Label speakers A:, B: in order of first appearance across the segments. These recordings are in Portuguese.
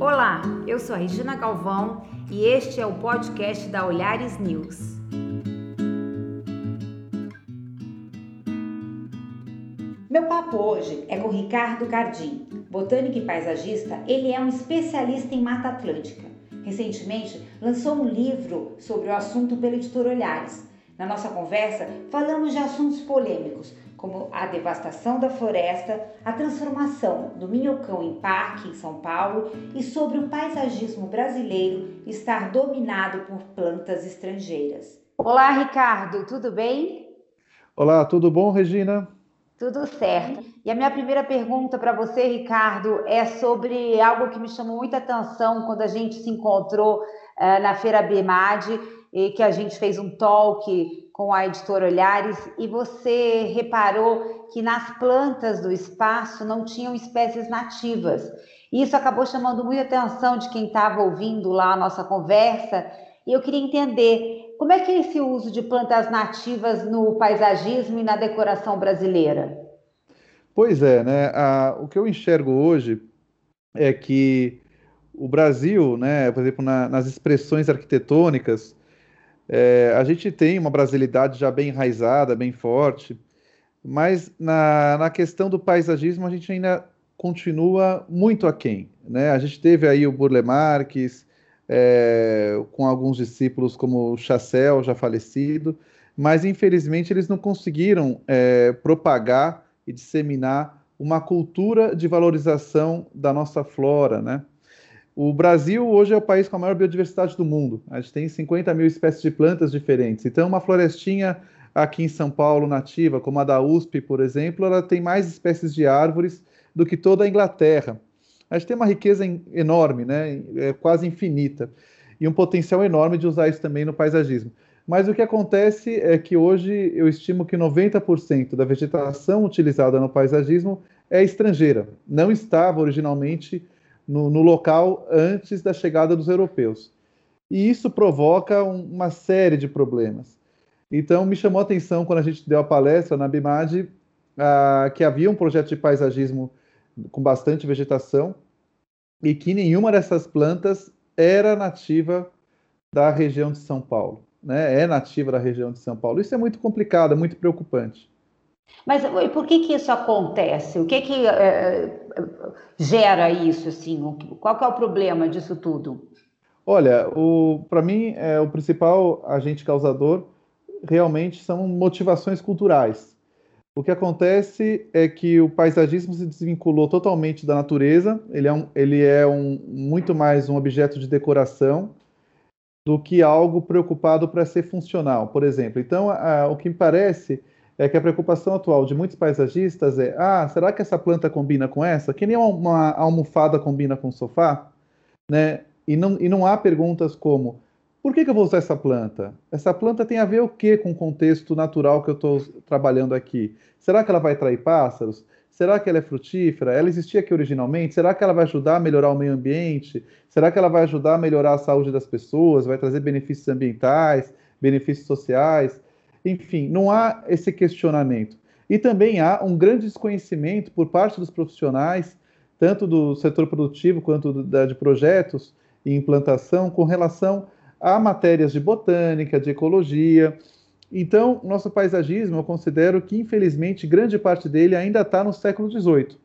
A: Olá, eu sou a Regina Galvão e este é o podcast da Olhares News. Meu papo hoje é com Ricardo Cardim, botânico e paisagista. Ele é um especialista em Mata Atlântica. Recentemente lançou um livro sobre o assunto pela editora Olhares. Na nossa conversa, falamos de assuntos polêmicos, como a devastação da floresta, a transformação do minhocão em parque em São Paulo e sobre o paisagismo brasileiro estar dominado por plantas estrangeiras. Olá, Ricardo, tudo bem?
B: Olá, tudo bom, Regina?
A: Tudo certo. E a minha primeira pergunta para você, Ricardo, é sobre algo que me chamou muita atenção quando a gente se encontrou uh, na Feira BIMAD e que a gente fez um talk com a editora Olhares e você reparou que nas plantas do espaço não tinham espécies nativas. Isso acabou chamando muita atenção de quem estava ouvindo lá a nossa conversa. E eu queria entender como é que é esse uso de plantas nativas no paisagismo e na decoração brasileira.
B: Pois é, né? o que eu enxergo hoje é que o Brasil, né, por exemplo, na, nas expressões arquitetônicas, é, a gente tem uma brasilidade já bem enraizada, bem forte, mas na, na questão do paisagismo a gente ainda continua muito aquém. Né? A gente teve aí o Burle Marques, é, com alguns discípulos como o Chassel, já falecido, mas infelizmente eles não conseguiram é, propagar e disseminar uma cultura de valorização da nossa flora, né? O Brasil hoje é o país com a maior biodiversidade do mundo. A gente tem 50 mil espécies de plantas diferentes. Então, uma florestinha aqui em São Paulo, nativa, como a da USP, por exemplo, ela tem mais espécies de árvores do que toda a Inglaterra. A gente tem uma riqueza enorme, né? é quase infinita, e um potencial enorme de usar isso também no paisagismo. Mas o que acontece é que hoje eu estimo que 90% da vegetação utilizada no paisagismo é estrangeira, não estava originalmente no, no local antes da chegada dos europeus. E isso provoca um, uma série de problemas. Então, me chamou a atenção quando a gente deu a palestra na BIMAD que havia um projeto de paisagismo com bastante vegetação e que nenhuma dessas plantas era nativa da região de São Paulo. Né? É nativa da região de São Paulo. Isso é muito complicado, é muito preocupante.
A: Mas por que que isso acontece? O que que é, gera isso, assim? Qual é o problema disso tudo?
B: Olha, para mim, é, o principal agente causador realmente são motivações culturais. O que acontece é que o paisagismo se desvinculou totalmente da natureza, ele é, um, ele é um, muito mais um objeto de decoração do que algo preocupado para ser funcional, por exemplo. Então, a, o que me parece é que a preocupação atual de muitos paisagistas é: ah, será que essa planta combina com essa? Que nem uma almofada combina com um sofá, né? E não, e não há perguntas como: por que, que eu vou usar essa planta? Essa planta tem a ver o que com o contexto natural que eu estou trabalhando aqui? Será que ela vai atrair pássaros? Será que ela é frutífera? Ela existia aqui originalmente? Será que ela vai ajudar a melhorar o meio ambiente? Será que ela vai ajudar a melhorar a saúde das pessoas? Vai trazer benefícios ambientais, benefícios sociais? Enfim, não há esse questionamento. E também há um grande desconhecimento por parte dos profissionais, tanto do setor produtivo quanto da, de projetos e implantação, com relação a matérias de botânica, de ecologia. Então, nosso paisagismo, eu considero que, infelizmente, grande parte dele ainda está no século XVIII.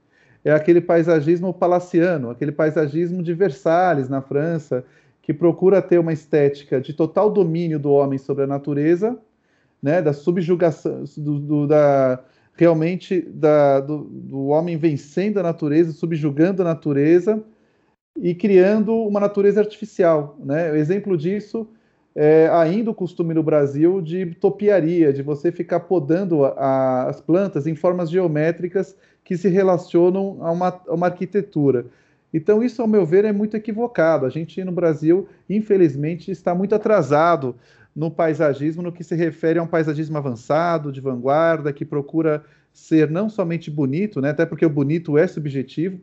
B: É aquele paisagismo palaciano, aquele paisagismo de Versalhes, na França, que procura ter uma estética de total domínio do homem sobre a natureza, né, da subjugação, do, do, da, realmente da, do, do, homem vencendo a natureza, subjugando a natureza e criando uma natureza artificial. Né? O exemplo disso é ainda o costume no Brasil de topiaria, de você ficar podando a, as plantas em formas geométricas que se relacionam a uma, a uma arquitetura. Então, isso, ao meu ver, é muito equivocado. A gente no Brasil, infelizmente, está muito atrasado no paisagismo, no que se refere a um paisagismo avançado, de vanguarda, que procura ser não somente bonito, né, até porque o bonito é subjetivo,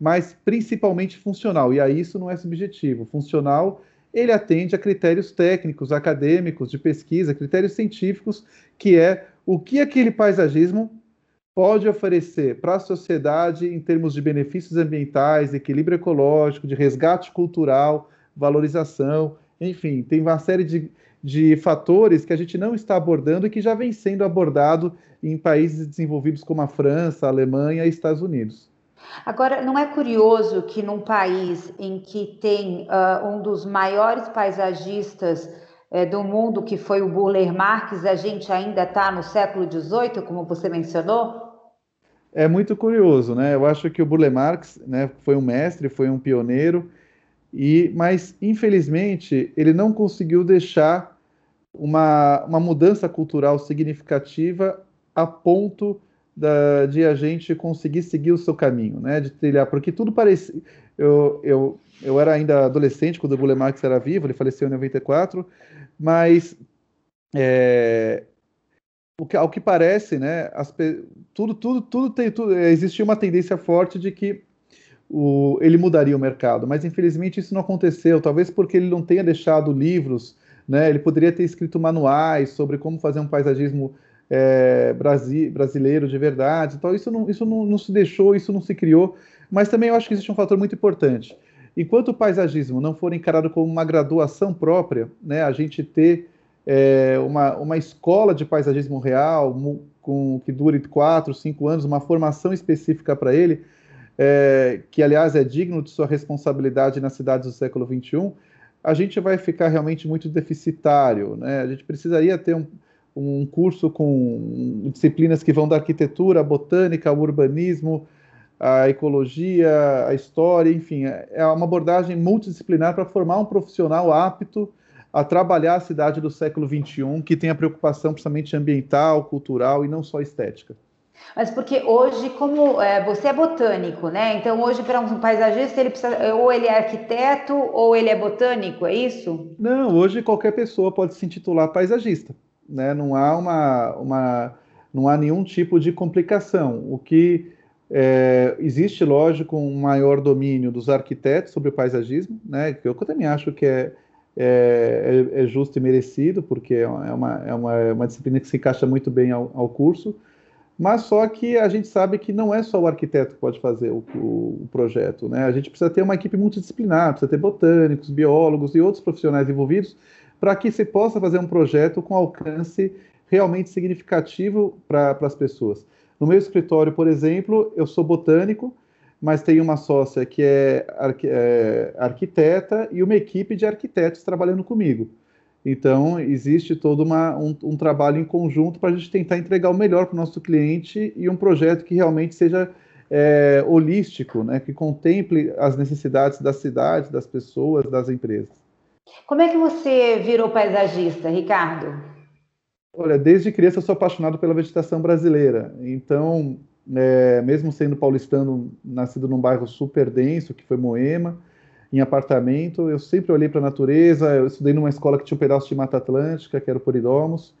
B: mas principalmente funcional. E aí isso não é subjetivo. Funcional, ele atende a critérios técnicos, acadêmicos, de pesquisa, critérios científicos, que é o que aquele paisagismo pode oferecer para a sociedade em termos de benefícios ambientais, equilíbrio ecológico, de resgate cultural, valorização, enfim, tem uma série de, de fatores que a gente não está abordando e que já vem sendo abordado em países desenvolvidos como a França, a Alemanha e Estados Unidos.
A: Agora, não é curioso que num país em que tem uh, um dos maiores paisagistas uh, do mundo, que foi o Burle Marx, a gente ainda está no século XVIII, como você mencionou?
B: É muito curioso, né? Eu acho que o Burle Marx né, foi um mestre, foi um pioneiro, e, mas, infelizmente, ele não conseguiu deixar uma, uma mudança cultural significativa a ponto da, de a gente conseguir seguir o seu caminho, né? De trilhar, porque tudo parecia. Eu, eu, eu era ainda adolescente quando o Burle Marx era vivo, ele faleceu em 94, mas é, o que, ao que parece, né? As, tudo, tudo, tudo tem. Tudo, existia uma tendência forte de que o, ele mudaria o mercado, mas infelizmente isso não aconteceu, talvez porque ele não tenha deixado livros, né? Ele poderia ter escrito manuais sobre como fazer um paisagismo é, brasi, brasileiro de verdade. Então isso, não, isso não, não se deixou, isso não se criou. Mas também eu acho que existe um fator muito importante. Enquanto o paisagismo não for encarado como uma graduação própria, né, a gente ter é, uma, uma escola de paisagismo real com, que dure quatro, cinco anos, uma formação específica para ele, é, que aliás é digno de sua responsabilidade nas cidades do século XXI, a gente vai ficar realmente muito deficitário. Né? A gente precisaria ter um, um curso com disciplinas que vão da arquitetura, a botânica, ao urbanismo, a ecologia, a história, enfim, é uma abordagem multidisciplinar para formar um profissional apto a trabalhar a cidade do século XXI, que tem a preocupação principalmente ambiental, cultural e não só estética.
A: Mas porque hoje, como é, você é botânico, né? Então hoje para um paisagista ele precisa ou ele é arquiteto ou ele é botânico, é isso?
B: Não, hoje qualquer pessoa pode se intitular paisagista, né? Não há uma, uma não há nenhum tipo de complicação. O que é, existe, lógico, um maior domínio dos arquitetos sobre o paisagismo, né? Que eu também acho que é, é, é, é justo e merecido, porque é uma, é uma, é uma disciplina que se encaixa muito bem ao, ao curso mas só que a gente sabe que não é só o arquiteto que pode fazer o, o, o, projeto, né? A gente precisa ter uma equipe multidisciplinar, precisa ter botânicos, biólogos e outros profissionais envolvidos para que se possa fazer um projeto com alcance realmente significativo para as pessoas. No meu escritório, por exemplo, eu sou botânico, mas tenho uma sócia que é, arqu é arquiteta e uma equipe de arquitetos trabalhando comigo. Então, existe todo uma, um, um trabalho em conjunto para a gente tentar entregar o melhor para o nosso cliente e um projeto que realmente seja é, holístico, né, que contemple as necessidades da cidade, das pessoas, das empresas.
A: Como é que você virou paisagista, Ricardo?
B: Olha, desde criança eu sou apaixonado pela vegetação brasileira. Então, é, mesmo sendo paulistano, nascido num bairro super denso, que foi Moema, em apartamento. Eu sempre olhei para a natureza. Eu estudei numa escola que tinha um pedaço de Mata Atlântica, que era o Poridomos.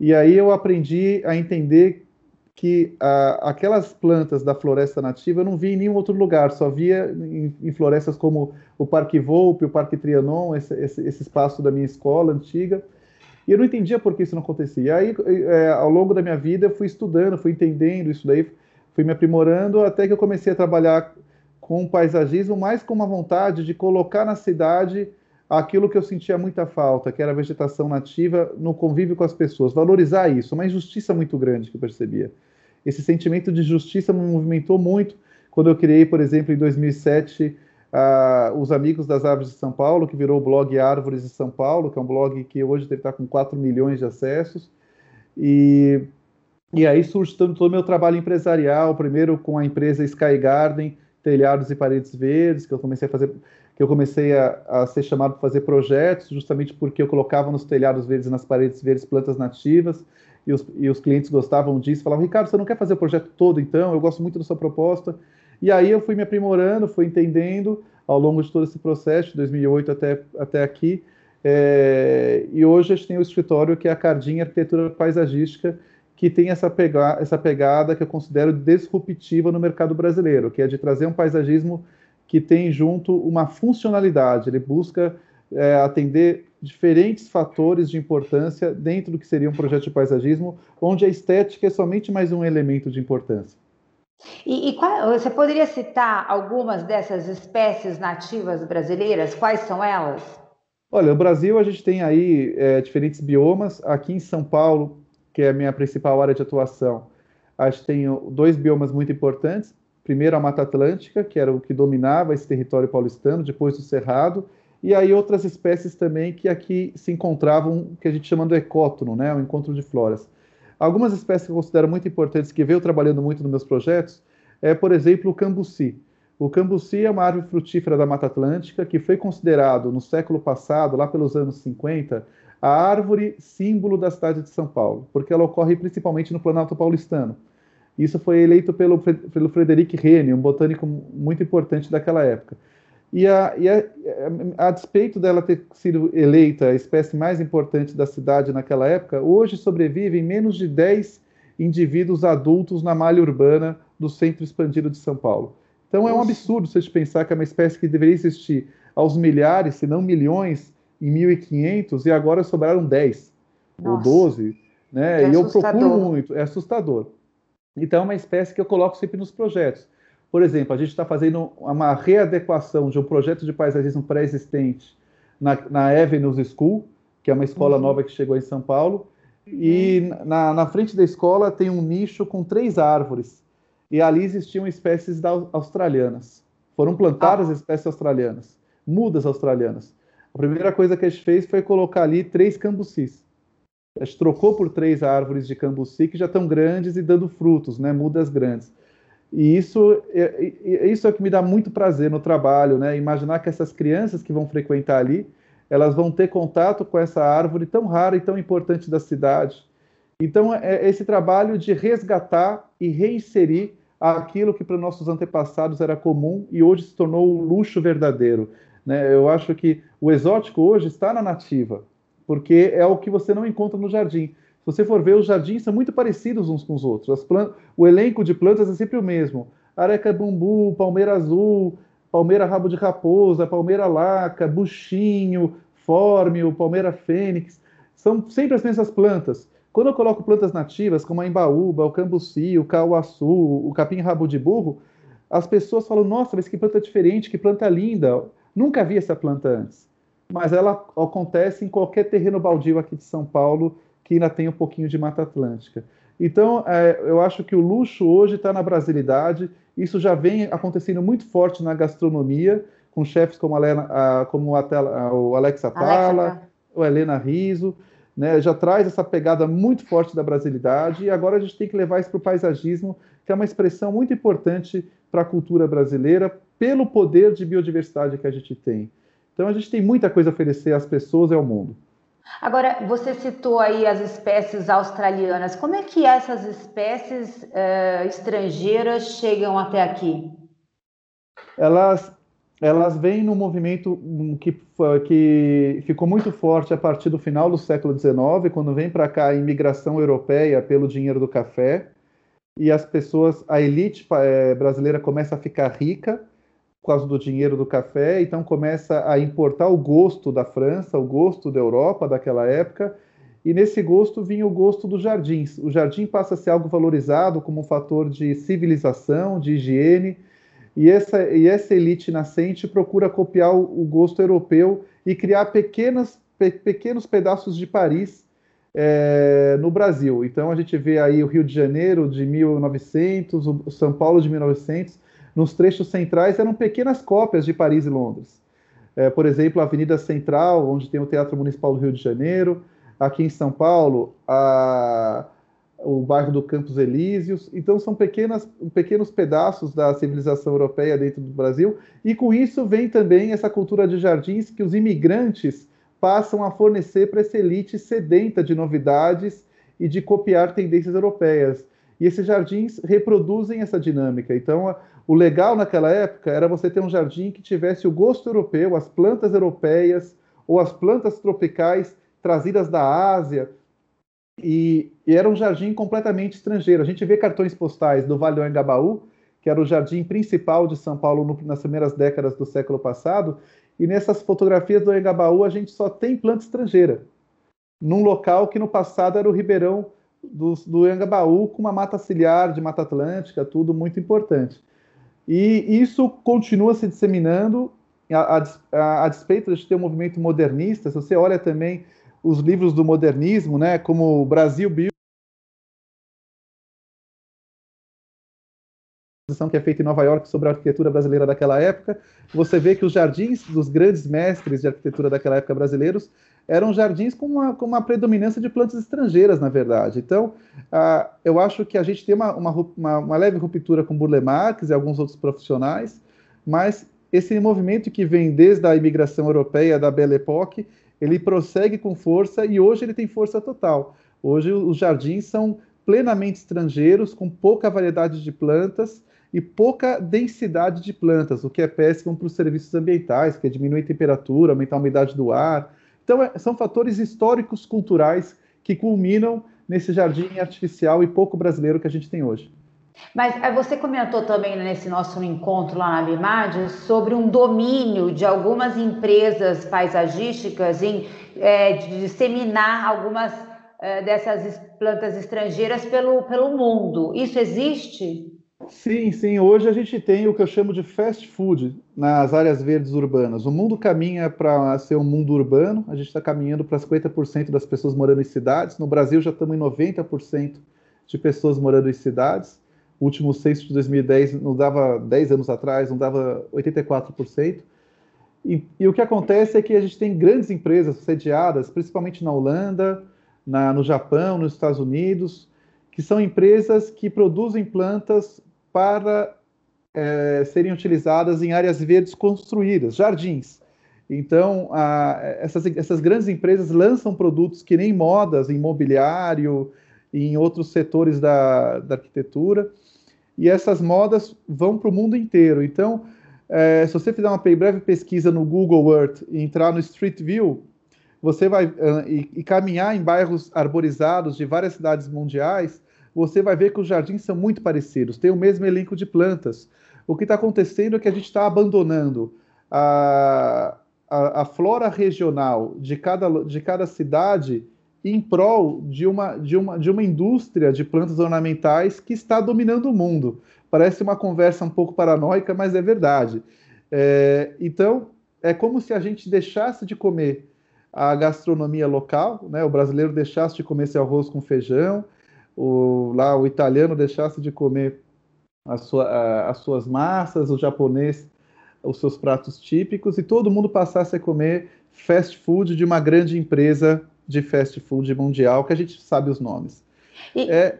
B: E aí eu aprendi a entender que a, aquelas plantas da floresta nativa eu não via em nenhum outro lugar, só via em, em florestas como o Parque Volpe, o Parque Trianon, esse, esse, esse, espaço da minha escola antiga. E eu não entendia por que isso não acontecia. E aí, é, ao longo da minha vida, eu fui estudando, fui entendendo isso daí, fui me aprimorando, até que eu comecei a trabalhar com o paisagismo, mais com uma vontade de colocar na cidade aquilo que eu sentia muita falta, que era a vegetação nativa no convívio com as pessoas, valorizar isso, uma injustiça muito grande que eu percebia. Esse sentimento de justiça me movimentou muito quando eu criei, por exemplo, em 2007, uh, os Amigos das Árvores de São Paulo, que virou o blog Árvores de São Paulo, que é um blog que hoje deve estar com 4 milhões de acessos. E, e aí surge todo o meu trabalho empresarial, primeiro com a empresa Sky Garden, telhados e paredes verdes, que eu comecei a fazer, que eu comecei a, a ser chamado para fazer projetos, justamente porque eu colocava nos telhados verdes e nas paredes verdes plantas nativas, e os, e os clientes gostavam disso, falavam, Ricardo, você não quer fazer o projeto todo então? Eu gosto muito da sua proposta. E aí eu fui me aprimorando, fui entendendo ao longo de todo esse processo, de 2008 até, até aqui, é, e hoje a gente tem o escritório que é a Cardim Arquitetura Paisagística, que tem essa, pega essa pegada que eu considero disruptiva no mercado brasileiro, que é de trazer um paisagismo que tem junto uma funcionalidade, ele busca é, atender diferentes fatores de importância dentro do que seria um projeto de paisagismo, onde a estética é somente mais um elemento de importância.
A: E, e qual, você poderia citar algumas dessas espécies nativas brasileiras? Quais são elas?
B: Olha, no Brasil a gente tem aí é, diferentes biomas. Aqui em São Paulo, que é a minha principal área de atuação, a gente tem dois biomas muito importantes. Primeiro a Mata Atlântica, que era o que dominava esse território paulistano, depois do Cerrado, e aí outras espécies também que aqui se encontravam, que a gente chama de ecótono, né, o encontro de floras. Algumas espécies que eu considero muito importantes, que veio trabalhando muito nos meus projetos, é, por exemplo, o cambuci. O cambuci é uma árvore frutífera da Mata Atlântica que foi considerado, no século passado, lá pelos anos 50, a árvore símbolo da cidade de São Paulo, porque ela ocorre principalmente no Planalto Paulistano. Isso foi eleito pelo, pelo Frederic Rene, um botânico muito importante daquela época. E, a, e a, a, despeito dela ter sido eleita a espécie mais importante da cidade naquela época, hoje sobrevivem menos de 10 indivíduos adultos na malha urbana do centro expandido de São Paulo. Então é um absurdo você pensar que é uma espécie que deveria existir aos milhares, se não milhões, em 1500 e agora sobraram 10 Nossa. ou 12, né? É e eu procuro muito, é assustador. Então é uma espécie que eu coloco sempre nos projetos. Por exemplo, a gente está fazendo uma readequação de um projeto de paisagismo pré-existente na, na Avenues School, que é uma escola uhum. nova que chegou em São Paulo, e uhum. na, na frente da escola tem um nicho com três árvores, e ali existiam espécies da, australianas. Foram plantadas ah. espécies australianas, mudas australianas. A primeira coisa que a gente fez foi colocar ali três cambucis. A gente trocou por três árvores de cambuci que já estão grandes e dando frutos, né, mudas grandes. E isso é, isso é o que me dá muito prazer no trabalho, né? Imaginar que essas crianças que vão frequentar ali, elas vão ter contato com essa árvore tão rara e tão importante da cidade. Então, é esse trabalho de resgatar e reinserir aquilo que para nossos antepassados era comum e hoje se tornou o luxo verdadeiro. Né? Eu acho que o exótico hoje está na nativa, porque é o que você não encontra no jardim você for ver, os jardins são muito parecidos uns com os outros. O elenco de plantas é sempre o mesmo. Areca bumbu, palmeira azul, palmeira rabo de raposa, palmeira laca, buchinho, fórmio, palmeira fênix. São sempre as mesmas plantas. Quando eu coloco plantas nativas, como a embaúba, o cambuci, o cauaçu, o capim rabo de burro, as pessoas falam, nossa, mas que planta diferente, que planta linda. Nunca vi essa planta antes. Mas ela acontece em qualquer terreno baldio aqui de São Paulo, que ainda tem um pouquinho de Mata Atlântica. Então, é, eu acho que o luxo hoje está na brasilidade. Isso já vem acontecendo muito forte na gastronomia, com chefes como, a Lena, a, como a, o Alex Atala, o Helena Riso. Né, já traz essa pegada muito forte da brasilidade e agora a gente tem que levar isso para o paisagismo, que é uma expressão muito importante para a cultura brasileira, pelo poder de biodiversidade que a gente tem. Então a gente tem muita coisa a oferecer às pessoas e ao mundo.
A: Agora, você citou aí as espécies australianas. Como é que essas espécies uh, estrangeiras chegam até aqui?
B: Elas, elas vêm num movimento que, que ficou muito forte a partir do final do século XIX, quando vem para cá a imigração europeia pelo dinheiro do café, e as pessoas, a elite eh, brasileira começa a ficar rica, por causa do dinheiro do café, então começa a importar o gosto da França, o gosto da Europa daquela época, e nesse gosto vinha o gosto dos jardins. O jardim passa a ser algo valorizado como um fator de civilização, de higiene, e essa, e essa elite nascente procura copiar o, o gosto europeu e criar pequenas, pe, pequenos pedaços de Paris é, no Brasil. Então a gente vê aí o Rio de Janeiro de 1900, o São Paulo de 1900, nos trechos centrais eram pequenas cópias de Paris e Londres. É, por exemplo, a Avenida Central, onde tem o Teatro Municipal do Rio de Janeiro, aqui em São Paulo, a, o bairro do Campos Elíseos. Então, são pequenas, pequenos pedaços da civilização europeia dentro do Brasil, e com isso vem também essa cultura de jardins que os imigrantes passam a fornecer para essa elite sedenta de novidades e de copiar tendências europeias. E esses jardins reproduzem essa dinâmica. Então, o legal naquela época era você ter um jardim que tivesse o gosto europeu, as plantas europeias ou as plantas tropicais trazidas da Ásia. E, e era um jardim completamente estrangeiro. A gente vê cartões postais do Vale do Engabaú que era o jardim principal de São Paulo no, nas primeiras décadas do século passado, e nessas fotografias do Engabaú a gente só tem planta estrangeira, num local que no passado era o Ribeirão do, do Engabaú, com uma mata ciliar de Mata Atlântica, tudo muito importante. E isso continua se disseminando, a, a, a despeito de ter um movimento modernista, se você olha também os livros do modernismo, né, como Brasil Bio, que é feita em Nova York sobre a arquitetura brasileira daquela época, você vê que os jardins dos grandes mestres de arquitetura daquela época brasileiros eram jardins com uma, com uma predominância de plantas estrangeiras, na verdade. Então, eu acho que a gente tem uma, uma, uma leve ruptura com Burle Marx e alguns outros profissionais, mas esse movimento que vem desde a imigração europeia da Belle Époque, ele prossegue com força e hoje ele tem força total. Hoje os jardins são plenamente estrangeiros, com pouca variedade de plantas, e pouca densidade de plantas, o que é péssimo para os serviços ambientais, que é diminuir a temperatura, aumentar a umidade do ar. Então, é, são fatores históricos, culturais, que culminam nesse jardim artificial e pouco brasileiro que a gente tem hoje.
A: Mas é, você comentou também nesse nosso encontro lá na Bimad sobre um domínio de algumas empresas paisagísticas em é, de disseminar algumas é, dessas plantas estrangeiras pelo, pelo mundo. Isso existe?
B: Sim, sim. Hoje a gente tem o que eu chamo de fast food nas áreas verdes urbanas. O mundo caminha para ser um mundo urbano, a gente está caminhando para 50% das pessoas morando em cidades. No Brasil já estamos em 90% de pessoas morando em cidades. O último censo de 2010 não dava 10 anos atrás, não dava 84%. E, e, o que acontece é que a gente tem grandes empresas sediadas, principalmente na Holanda, na, no Japão, nos Estados Unidos, que são empresas que produzem plantas para é, serem utilizadas em áreas verdes construídas, jardins. Então, a, essas, essas grandes empresas lançam produtos que nem modas, em mobiliário, em outros setores da, da arquitetura, e essas modas vão para o mundo inteiro. Então, é, se você fizer uma breve pesquisa no Google Earth e entrar no Street View, você vai uh, e, e, caminhar em bairros arborizados de várias cidades mundiais, você vai ver que os jardins são muito parecidos, tem o mesmo elenco de plantas. O que está acontecendo é que a gente está abandonando a, a, a, flora regional de cada, de cada cidade em prol de uma, de, uma, de uma indústria de plantas ornamentais que está dominando o mundo. Parece uma conversa um pouco paranoica, mas é verdade. É, então, é como se a gente deixasse de comer a gastronomia local, né? o brasileiro deixasse de comer seu arroz com feijão, o, lá o italiano deixasse de comer sua, a, as suas massas, o japonês os seus pratos típicos e todo mundo passasse a comer fast food de uma grande empresa de fast food mundial que a gente sabe os nomes. E... É,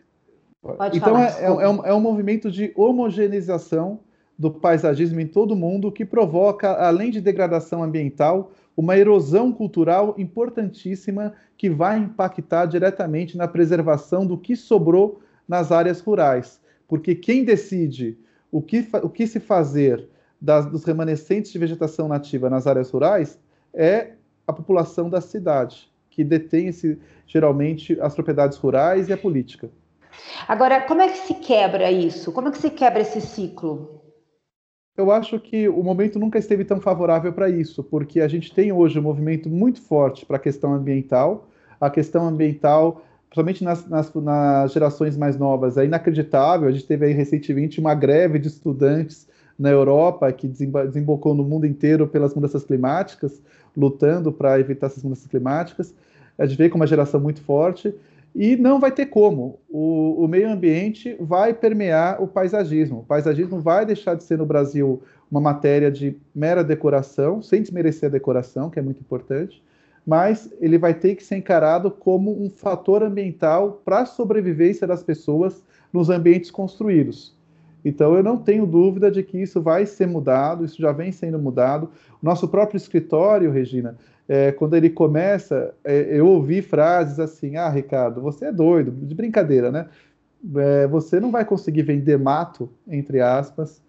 B: então falar, é, é, é, um, é um movimento de homogeneização do paisagismo em todo o mundo que provoca, além de degradação ambiental, uma erosão cultural importantíssima que vai impactar diretamente na preservação do que sobrou nas áreas rurais. Porque quem decide o que, o que se fazer das, dos remanescentes de vegetação nativa nas áreas rurais é a população da cidade, que detém esse, geralmente as propriedades rurais e a política.
A: Agora, como é que se quebra isso? Como é que se quebra esse ciclo?
B: eu acho que o momento nunca esteve tão favorável para isso, porque a gente tem hoje um movimento muito forte para a questão ambiental. A questão ambiental, principalmente nas, nas, nas, gerações mais novas, é inacreditável. A gente teve aí recentemente uma greve de estudantes na Europa que desembocou no mundo inteiro pelas mudanças climáticas, lutando para evitar essas mudanças climáticas. A gente vê com uma geração muito forte. E não vai ter como. O, o, meio ambiente vai permear o paisagismo. O paisagismo vai deixar de ser no Brasil uma matéria de mera decoração, sem desmerecer a decoração, que é muito importante, mas ele vai ter que ser encarado como um fator ambiental para a sobrevivência das pessoas nos ambientes construídos. Então, eu não tenho dúvida de que isso vai ser mudado, isso já vem sendo mudado. Nosso próprio escritório, Regina, é, quando ele começa, é, eu ouvi frases assim: Ah, Ricardo, você é doido, de brincadeira, né? É, você não vai conseguir vender mato, entre aspas,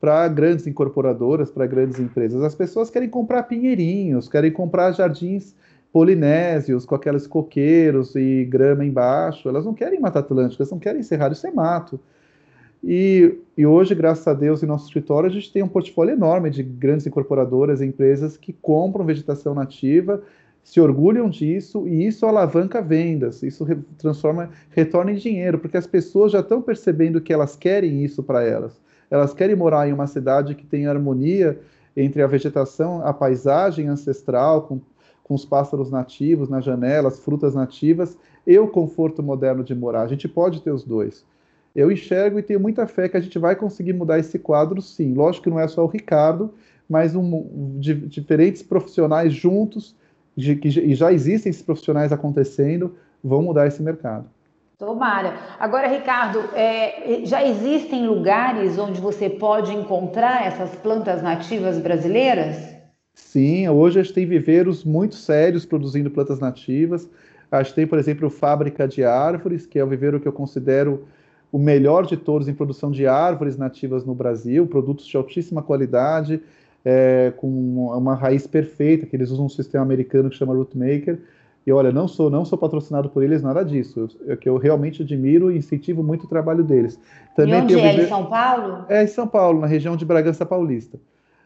B: para grandes incorporadoras, para grandes empresas. As pessoas querem comprar pinheirinhos, querem comprar jardins polinésios com aqueles coqueiros e grama embaixo. Elas não querem Mata Atlântica, elas não querem cerrado, isso é mato. E, e, hoje, graças a Deus, em nosso escritório, a gente tem um portfólio enorme de grandes incorporadoras e empresas que compram vegetação nativa, se orgulham disso e isso alavanca vendas, isso re transforma, retorna em dinheiro, porque as pessoas já estão percebendo que elas querem isso para elas. Elas querem morar em uma cidade que tem harmonia entre a vegetação, a paisagem ancestral, com, com os pássaros nativos nas janelas, frutas nativas, e o conforto moderno de morar. A gente pode ter os dois. Eu enxergo e tenho muita fé que a gente vai conseguir mudar esse quadro, sim. Lógico que não é só o Ricardo, mas um, de, diferentes profissionais juntos, de, que, e já existem esses profissionais acontecendo, vão mudar esse mercado.
A: Tomara. Agora, Ricardo, é, já existem lugares onde você pode encontrar essas plantas nativas brasileiras?
B: Sim, hoje a gente tem viveiros muito sérios produzindo plantas nativas. A gente tem, por exemplo, Fábrica de Árvores, que é o viveiro que eu considero o melhor de todos em produção de árvores nativas no Brasil, produtos de altíssima qualidade, é, com uma raiz perfeita, que eles usam um sistema americano que chama Rootmaker. E olha, não sou não sou patrocinado por eles, nada disso. É que eu realmente admiro e incentivo muito o trabalho deles.
A: Também e onde é? Em São Paulo?
B: É, em São Paulo, na região de Bragança Paulista.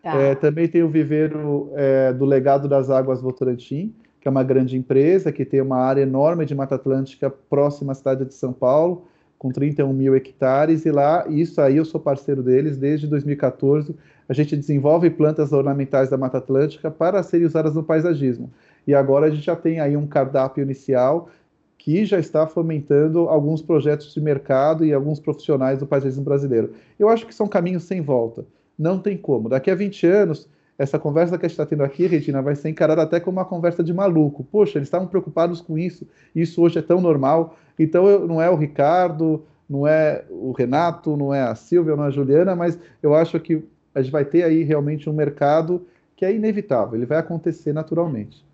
B: Tá. É, também tem o viveiro é, do Legado das Águas Votorantim, que é uma grande empresa que tem uma área enorme de Mata Atlântica próxima à cidade de São Paulo com 31 mil hectares, e lá, isso aí eu sou parceiro deles desde 2014. A gente desenvolve plantas ornamentais da Mata Atlântica para serem usadas no paisagismo. E agora a gente já tem aí um cardápio inicial que já está fomentando alguns projetos de mercado e alguns profissionais do paisagismo brasileiro. Eu acho que são caminhos sem volta. Não tem como. Daqui a 20 anos, essa conversa que a gente está tendo aqui, Regina, vai ser encarada até como uma conversa de maluco. Poxa, eles estavam preocupados com isso, isso hoje é tão normal. Então, eu, não é o Ricardo, não é o Renato, não é a Silvia, não é a Juliana, mas eu acho que a gente vai ter aí realmente um mercado que é inevitável, ele vai acontecer naturalmente.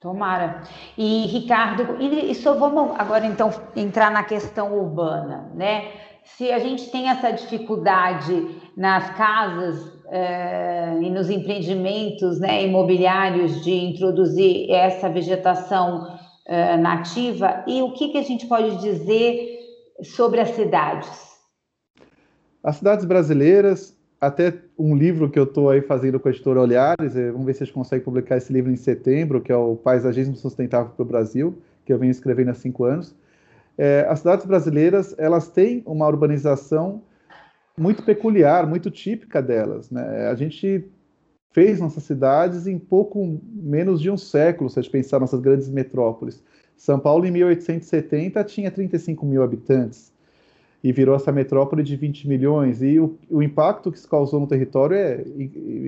A: Tomara. E, Ricardo, e, e só vamos agora então entrar na questão urbana, né? Se a gente tem essa dificuldade nas casas uh, e nos empreendimentos né, imobiliários de introduzir essa vegetação uh, nativa, e o que, que a gente pode dizer sobre as cidades?
B: As cidades brasileiras, até um livro que eu estou aí fazendo com a editora Olhares, eh, vamos ver se a gente consegue publicar esse livro em setembro, que é o Paisagismo Sustentável para o Brasil, que eu venho escrevendo há cinco anos. É, as cidades brasileiras, elas têm uma urbanização muito peculiar, muito típica delas. Né? A gente fez nossas cidades em pouco menos de um século, se a gente pensar nossas grandes metrópoles. São Paulo, em 1870, tinha 35 mil habitantes e virou essa metrópole de 20 milhões. E o, o impacto que isso causou no território é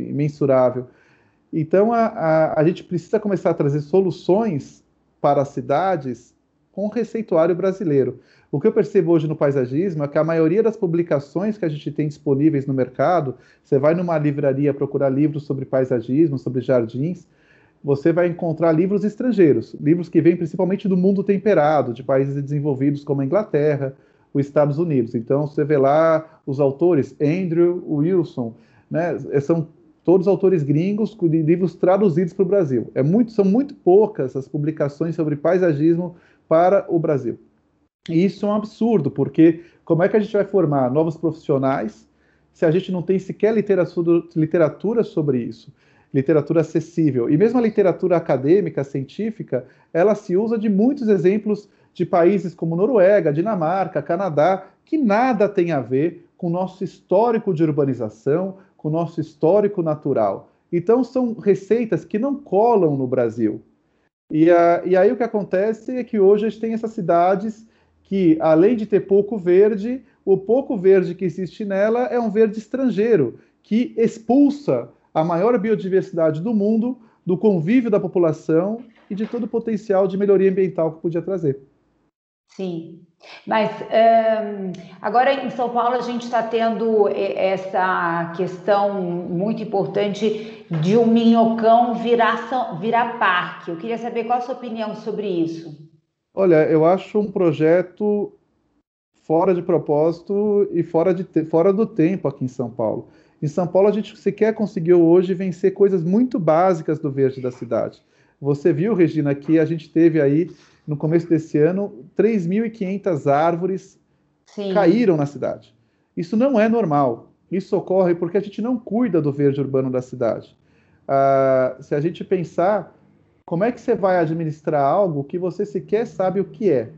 B: imensurável. Então, a, a, a gente precisa começar a trazer soluções para as cidades com o receituário brasileiro. O que eu percebo hoje no paisagismo é que a maioria das publicações que a gente tem disponíveis no mercado, você vai numa livraria procurar livros sobre paisagismo, sobre jardins, você vai encontrar livros estrangeiros, livros que vêm principalmente do mundo temperado, de países desenvolvidos como a Inglaterra, os Estados Unidos. Então, você vê lá os autores, Andrew Wilson, né, são todos autores gringos com livros traduzidos para o Brasil. É muito, são muito poucas as publicações sobre paisagismo para o Brasil. E isso é um absurdo, porque como é que a gente vai formar novos profissionais se a gente não tem sequer literatura, sobre isso? Literatura acessível. E mesmo a literatura acadêmica, científica, ela se usa de muitos exemplos de países como Noruega, Dinamarca, Canadá, que nada tem a ver com o nosso histórico de urbanização, com o nosso histórico natural. Então, são receitas que não colam no Brasil. E, a, e aí o que acontece é que hoje a gente tem essas cidades que, além de ter pouco verde, o pouco verde que existe nela é um verde estrangeiro, que expulsa a maior biodiversidade do mundo do convívio da população e de todo o potencial de melhoria ambiental que podia trazer.
A: Sim, mas um, agora em São Paulo a gente está tendo essa questão muito importante de um minhocão virar, virar parque. Eu queria saber qual a sua opinião sobre isso.
B: Olha, eu acho um projeto fora de propósito e fora, de fora do tempo aqui em São Paulo. Em São Paulo, a gente sequer conseguiu hoje vencer coisas muito básicas do verde da cidade. Você viu, Regina, que a gente teve aí, no começo desse ano, 3.500 árvores Sim. caíram na cidade. Isso não é normal. Isso ocorre porque a gente não cuida do verde urbano da cidade. Ah, se a gente pensar, como é que você vai administrar algo que você sequer sabe o que é?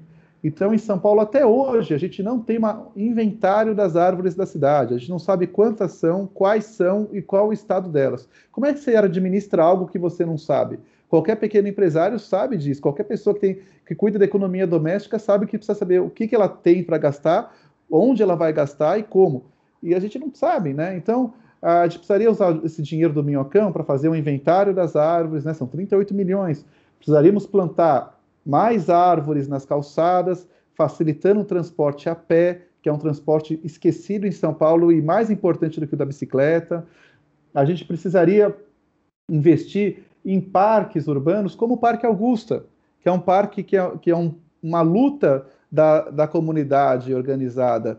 B: Então, em São Paulo, até hoje, a gente não tem um inventário das árvores da cidade. A gente não sabe quantas são, quais são e qual o estado delas. Como é que você administra algo que você não sabe? Qualquer pequeno empresário sabe disso. Qualquer pessoa que, tem, que cuida da economia doméstica sabe que precisa saber o que, que ela tem para gastar, onde ela vai gastar e como. E a gente não sabe, né? Então, a gente precisaria usar esse dinheiro do minhocão para fazer um inventário das árvores, né? São 38 milhões. Precisaríamos plantar mais árvores nas calçadas, facilitando o transporte a pé, que é um transporte esquecido em São Paulo e mais importante do que o da bicicleta. A gente precisaria investir em parques urbanos, como o Parque Augusta, que é um parque que é, que é um, uma luta da, da comunidade organizada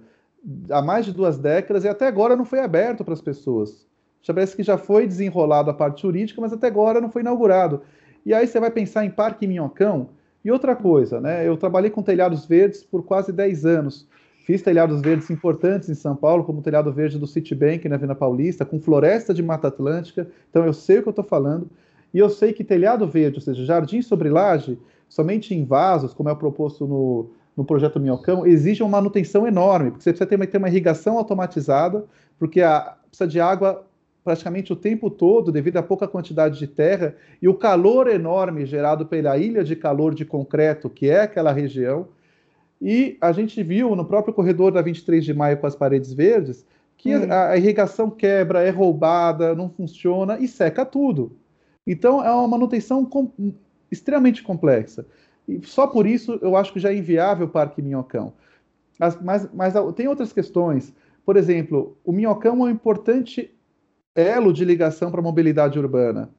B: há mais de duas décadas e até agora não foi aberto para as pessoas. Já parece que já foi desenrolado a parte jurídica, mas até agora não foi inaugurado. E aí você vai pensar em Parque Minhocão, e outra coisa, né? Eu trabalhei com telhados verdes por quase 10 anos. Fiz telhados verdes importantes em São Paulo, como o telhado verde do Citibank na Vila Paulista, com floresta de Mata Atlântica. Então eu sei o que eu estou falando. E eu sei que telhado verde, ou seja, jardim sobre laje, somente em vasos, como é proposto no, no projeto Minhocão, exige uma manutenção enorme, porque você precisa ter uma, ter uma irrigação automatizada, porque a, precisa de água praticamente o tempo todo, devido à pouca quantidade de terra e o calor enorme gerado pela ilha de calor de concreto, que é aquela região. E a gente viu no próprio corredor da 23 de maio com as paredes verdes que hum. a, a irrigação quebra, é roubada, não funciona e seca tudo. Então é uma manutenção com, extremamente complexa. E só por isso eu acho que já é inviável o Parque Minhocão. Mas, mas, mas tem outras questões. Por exemplo, o Minhocão é um importante elo de ligação para a mobilidade urbana.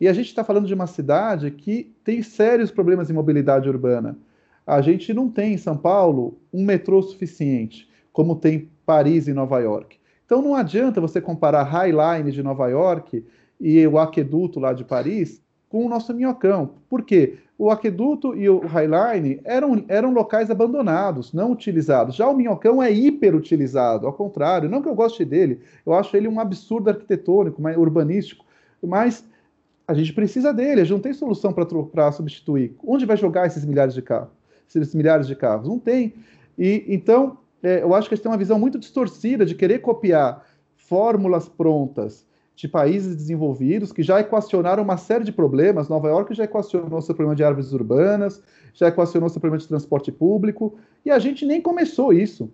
B: E a gente está falando de uma cidade que tem sérios problemas de mobilidade urbana. A gente não tem em São Paulo um metrô suficiente, como tem Paris e Nova York. Então não adianta você comparar a High Line de Nova York e o aqueduto lá de Paris com o nosso minhocão. Por quê? O aqueduto e o Highline eram, eram locais abandonados, não utilizados. Já o minhocão é hiperutilizado, ao contrário, não que eu goste dele, eu acho ele um absurdo arquitetônico, urbanístico, mas a gente precisa dele, a gente não tem solução para substituir. Onde vai jogar esses milhares de carros? Esses milhares de carros? Não tem. E então, é, eu acho que a gente tem uma visão muito distorcida de querer copiar fórmulas prontas de países desenvolvidos que já equacionaram uma série de problemas. Nova York já equacionou seu problema de árvores urbanas, já equacionou seu problema de transporte público, e a gente nem começou isso.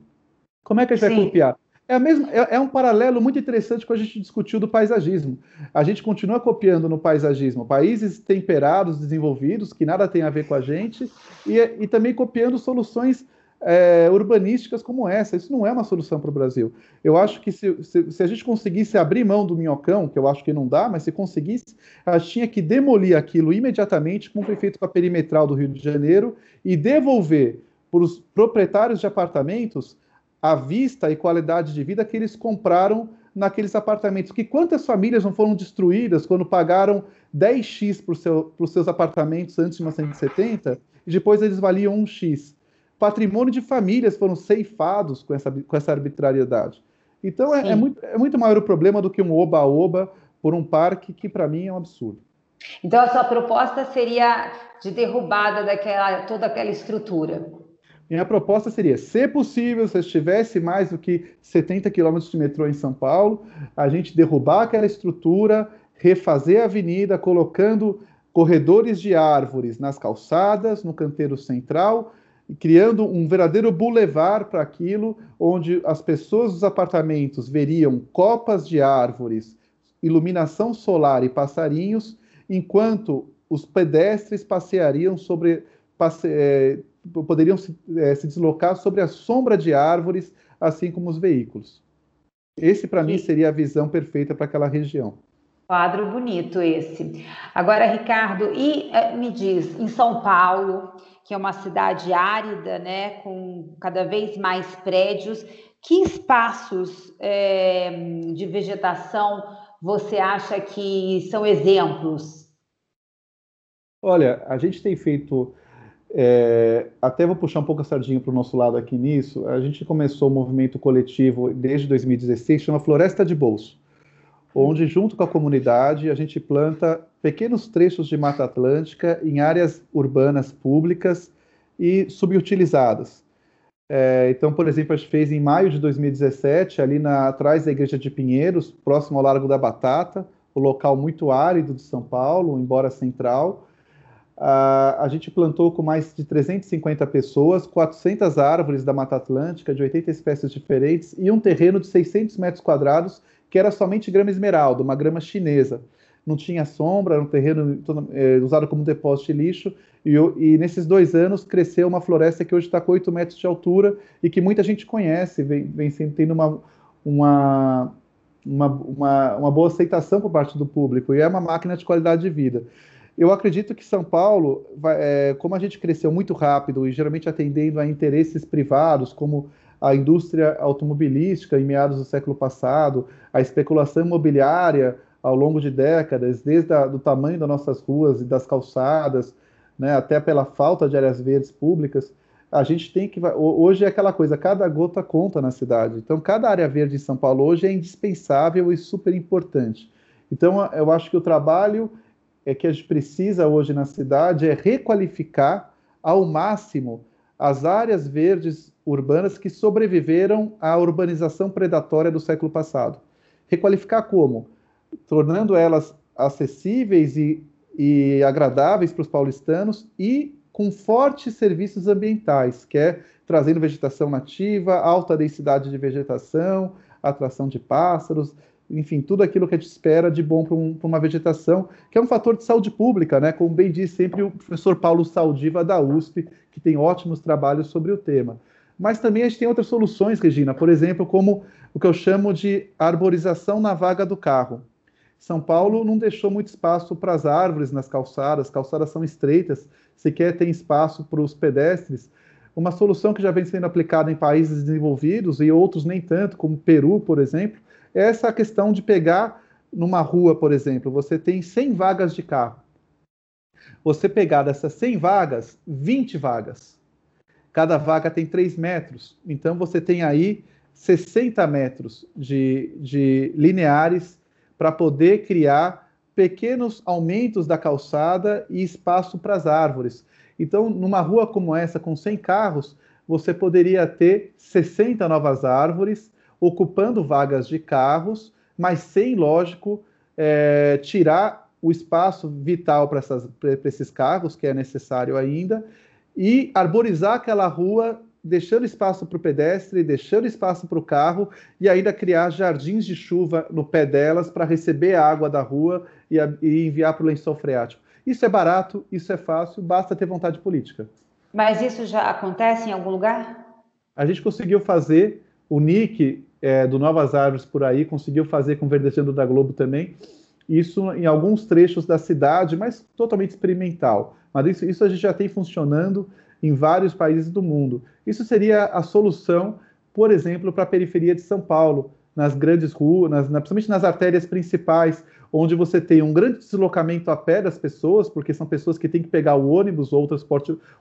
B: Como é que a gente Sim. vai copiar? É, a mesma, é, é, um paralelo muito interessante que a gente discutiu do paisagismo. A gente continua copiando no paisagismo países temperados, desenvolvidos, que nada tem a ver com a gente, e, e também copiando soluções é, urbanísticas como essa. Isso não é uma solução para o Brasil. Eu acho que se, se, se, a gente conseguisse abrir mão do minhocão, que eu acho que não dá, mas se conseguisse, a gente tinha que demolir aquilo imediatamente, como foi feito com a perimetral do Rio de Janeiro, e devolver para os proprietários de apartamentos a vista e qualidade de vida que eles compraram naqueles apartamentos. Que quantas famílias não foram destruídas quando pagaram 10x para os seus apartamentos antes de 1970 e depois eles valiam 1x? Patrimônio de famílias foram ceifados com essa, com essa arbitrariedade. Então é, é, muito, é muito maior o problema do que um oba-oba por um parque que para mim é um absurdo.
A: Então a sua proposta seria de derrubada daquela toda aquela estrutura.
B: Minha proposta seria, se possível, se estivesse mais do que 70 quilômetros de metrô em São Paulo, a gente derrubar aquela estrutura, refazer a avenida, colocando corredores de árvores nas calçadas, no canteiro central, criando um verdadeiro boulevard para aquilo, onde as pessoas dos apartamentos veriam copas de árvores, iluminação solar e passarinhos, enquanto os pedestres passeariam sobre passe, é, poderiam se, é, se, deslocar sobre a sombra de árvores, assim como os veículos. Esse, para mim, seria a visão perfeita para aquela região.
A: Quadro bonito esse. Agora, Ricardo, e eh, me diz, em São Paulo, que é uma cidade árida, né, com cada vez mais prédios, que espaços é, de vegetação você acha que são exemplos?
B: Olha, a gente tem feito É, até vou puxar um pouco a sardinha para o nosso lado aqui nisso. A gente começou o um movimento coletivo desde 2016, chama Floresta de Bolso, onde, junto com a comunidade, a gente planta pequenos trechos de Mata Atlântica em áreas urbanas públicas e subutilizadas. É, então, por exemplo, a gente fez em maio de 2017, ali na, atrás da Igreja de Pinheiros, próximo ao Largo da Batata, o local muito árido de São Paulo, embora central a gente plantou com mais de 350 pessoas, 400 árvores da Mata Atlântica, de 80 espécies diferentes, e um terreno de 600 metros quadrados, que era somente grama esmeralda, uma grama chinesa. Não tinha sombra, era um terreno é, usado como depósito de lixo, e, e, nesses dois anos cresceu uma floresta que hoje está com 8 metros de altura e que muita gente conhece, vem, vem tendo uma, uma, uma, uma, uma boa aceitação por parte do público, e é uma máquina de qualidade de vida. Eu acredito que São Paulo, é, como a gente cresceu muito rápido e geralmente atendendo a interesses privados, como a indústria automobilística em meados do século passado, a especulação imobiliária ao longo de décadas, desde o tamanho das nossas ruas e das calçadas, né, até pela falta de áreas verdes públicas, a gente tem que. Hoje é aquela coisa, cada gota conta na cidade. Então, cada área verde em São Paulo hoje é indispensável e super importante. Então, eu acho que o trabalho é que a gente precisa hoje na cidade é requalificar ao máximo as áreas verdes urbanas que sobreviveram à urbanização predatória do século passado. Requalificar como? Tornando elas acessíveis e, e agradáveis para os paulistanos e com fortes serviços ambientais, que é trazendo vegetação nativa, alta densidade de vegetação, atração de pássaros, enfim, tudo aquilo que a gente espera de bom para um, uma vegetação, que é um fator de saúde pública, né? Como bem diz sempre o professor Paulo Saldiva da USP, que tem ótimos trabalhos sobre o tema. Mas também a gente tem outras soluções, Regina, por exemplo, como o que eu chamo de arborização na vaga do carro. São Paulo não deixou muito espaço para as árvores nas calçadas, as calçadas são estreitas, sequer tem espaço para os pedestres. Uma solução que já vem sendo aplicada em países desenvolvidos e outros nem tanto, como Peru, por exemplo, é essa questão de pegar numa rua, por exemplo, você tem 100 vagas de carro. Você pegar dessas 100 vagas, 20 vagas. Cada vaga tem 3 metros. Então você tem aí 60 metros de, de lineares para poder criar pequenos aumentos da calçada e espaço para as árvores. Então, numa rua como essa, com 100 carros, você poderia ter 60 novas árvores ocupando vagas de carros, mas sem, lógico, é, tirar o espaço vital para esses carros, que é necessário ainda, e arborizar aquela rua, deixando espaço para o pedestre, deixando espaço para o carro, e ainda criar jardins de chuva no pé delas para receber a água da rua e, a, e enviar para o lençol freático. Isso é barato, isso é fácil, basta ter vontade política.
A: Mas isso já acontece em algum lugar?
B: A gente conseguiu fazer, o NIC é, do Novas Árvores por aí, conseguiu fazer com o Verdecendo da Globo também, isso em alguns trechos da cidade, mas totalmente experimental. Mas isso, isso a gente já tem funcionando em vários países do mundo. Isso seria a solução, por exemplo, para a periferia de São Paulo, nas grandes ruas, nas, principalmente nas artérias principais, onde você tem um grande deslocamento a pé das pessoas, porque são pessoas que têm que pegar o ônibus ou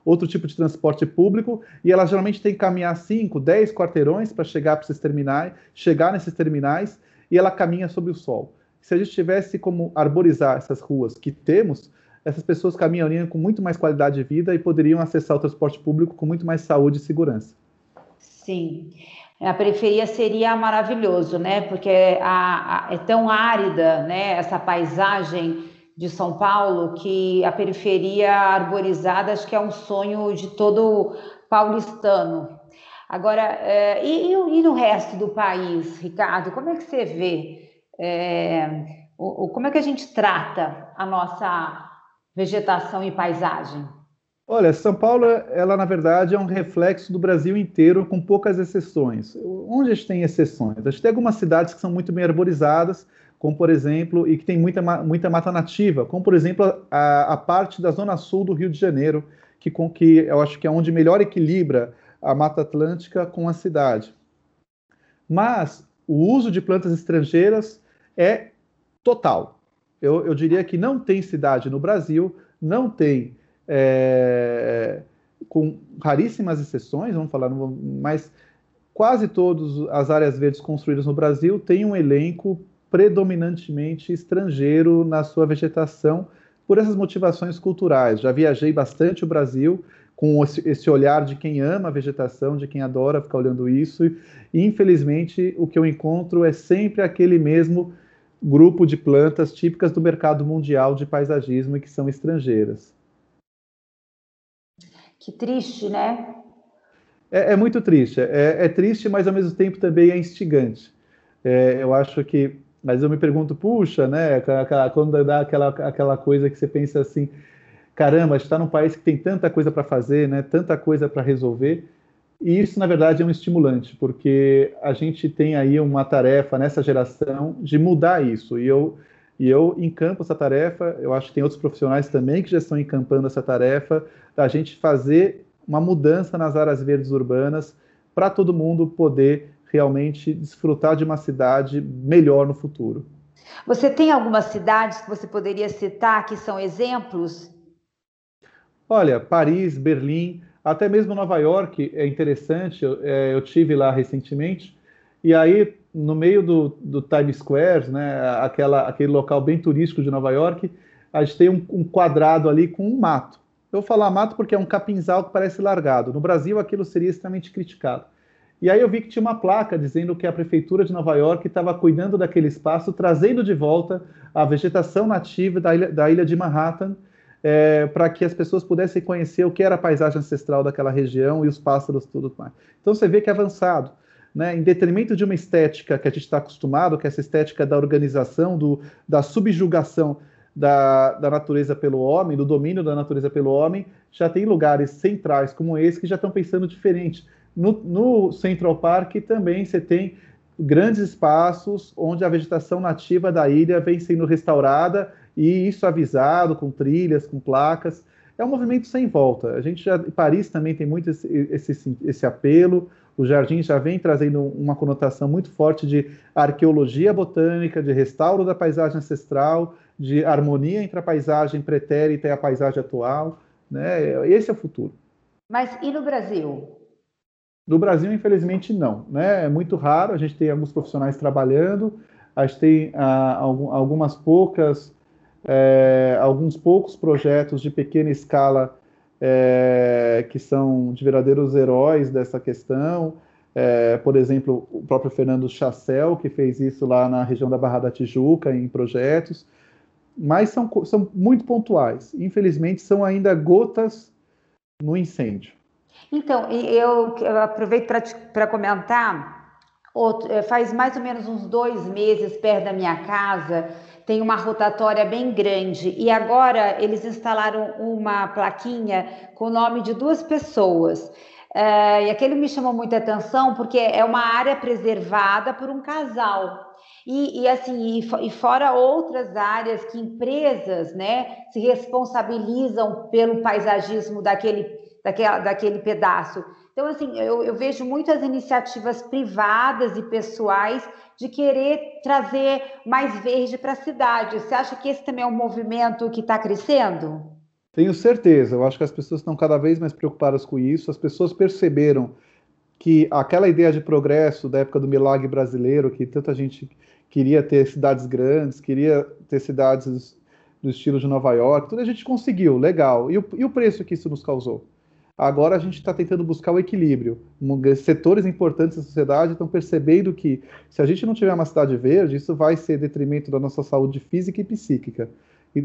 B: outro tipo de transporte público, e elas geralmente têm que caminhar 5, 10 quarteirões para chegar para esses terminais, chegar nesses terminais, e ela caminha sob o sol. Se a gente tivesse como arborizar essas ruas que temos, essas pessoas caminhariam com muito mais qualidade de vida e poderiam acessar o transporte público com muito mais saúde e segurança.
A: Sim. A periferia seria maravilhoso, né? Porque a, a, é tão árida, né? Essa paisagem de São Paulo que a periferia arborizada acho que é um sonho de todo paulistano. Agora, é, e, e, no resto do país, Ricardo, como é que você vê? É, o, como é que a gente trata a nossa vegetação e paisagem?
B: Olha, São Paulo, ela na verdade é um reflexo do Brasil inteiro, com poucas exceções. Onde a gente tem exceções? A gente tem algumas cidades que são muito bem arborizadas, como por exemplo, e que tem muita, muita mata nativa, como por exemplo a, a parte da zona sul do Rio de Janeiro, que, com, que eu acho que é onde melhor equilibra a Mata Atlântica com a cidade. Mas o uso de plantas estrangeiras é total. Eu, eu diria que não tem cidade no Brasil, não tem é, com raríssimas exceções, vamos falar, mas quase todas as áreas verdes construídas no Brasil têm um elenco predominantemente estrangeiro na sua vegetação, por essas motivações culturais. Já viajei bastante o Brasil com esse olhar de quem ama a vegetação, de quem adora ficar olhando isso, e infelizmente o que eu encontro é sempre aquele mesmo grupo de plantas típicas do mercado mundial de paisagismo e que são estrangeiras.
A: Que triste, né?
B: É, é muito triste. É, é, triste, mas ao mesmo tempo também é instigante. É, eu acho que. Mas eu me pergunto, puxa, né? Quando dá aquela, aquela coisa que você pensa assim, caramba, está num país que tem tanta coisa para fazer, né? Tanta coisa para resolver. E isso, na verdade, é um estimulante, porque a gente tem aí uma tarefa nessa geração de mudar isso. E eu, e eu encampo essa tarefa, eu acho que tem outros profissionais também que já estão encampando essa tarefa, da gente fazer uma mudança nas áreas verdes urbanas para todo mundo poder realmente desfrutar de uma cidade melhor no futuro.
A: Você tem algumas cidades que você poderia citar que são exemplos?
B: Olha, Paris, Berlim, até mesmo Nova York é interessante. Eu, é, eu tive lá recentemente e aí no meio do, do Times Square, né, aquela, aquele local bem turístico de Nova York, a gente tem um, um quadrado ali com um mato. Eu vou falar mato porque é um capinzal que parece largado. No Brasil, aquilo seria extremamente criticado. E aí eu vi que tinha uma placa dizendo que a prefeitura de Nova York estava cuidando daquele espaço, trazendo de volta a vegetação nativa da ilha, da ilha de Manhattan, é, para que as pessoas pudessem conhecer o que era a paisagem ancestral daquela região e os pássaros tudo mais. Então você vê que é avançado. Né, em detrimento de uma estética que a gente está acostumado, que é essa estética da organização, do, da subjugação da, da natureza pelo homem, do domínio da natureza pelo homem, já tem lugares centrais como esse que já estão pensando diferente. No, no Central Park também você tem grandes espaços onde a vegetação nativa da ilha vem sendo restaurada e isso avisado com trilhas, com placas. É um movimento sem volta. A gente já, Paris também tem muito esse, esse, esse apelo. O jardim já vem trazendo uma conotação muito forte de arqueologia botânica, de restauro da paisagem ancestral, de harmonia entre a paisagem pretérita e a paisagem atual. Né? Esse é o futuro.
A: Mas e no Brasil?
B: No Brasil, infelizmente, não. Né? É muito raro, a gente tem alguns profissionais trabalhando, a gente tem ah, algumas poucas, é, alguns poucos projetos de pequena escala é, que são de verdadeiros heróis dessa questão. É, por exemplo, o próprio Fernando Chassel, que fez isso lá na região da Barra da Tijuca, em projetos mas são, são muito pontuais. Infelizmente, são ainda gotas no incêndio.
A: Então, eu, eu aproveito para comentar. Outro, é, faz mais ou menos uns dois meses, perto da minha casa, tem uma rotatória bem grande. E agora eles instalaram uma plaquinha com o nome de duas pessoas. É, e aquele me chamou muita atenção porque é uma área preservada por um casal. E, e assim, e, fora outras áreas que empresas né, se responsabilizam pelo paisagismo daquele, daquela, daquele pedaço. Então, assim, eu, eu vejo muitas iniciativas privadas e pessoais de querer trazer mais verde para a cidade. Você acha que esse também é um movimento que está crescendo?
B: Tenho certeza. Eu acho que as pessoas estão cada vez mais preocupadas com isso. As pessoas perceberam que aquela ideia de progresso da época do milagre brasileiro, que tanta gente queria ter cidades grandes, queria ter cidades do estilo de Nova York, tudo a gente conseguiu, legal. E o, e o preço que isso nos causou? Agora a gente está tentando buscar o equilíbrio. Setores importantes da sociedade estão percebendo que se a gente não tiver uma cidade verde, isso vai ser detrimento da nossa saúde física e psíquica.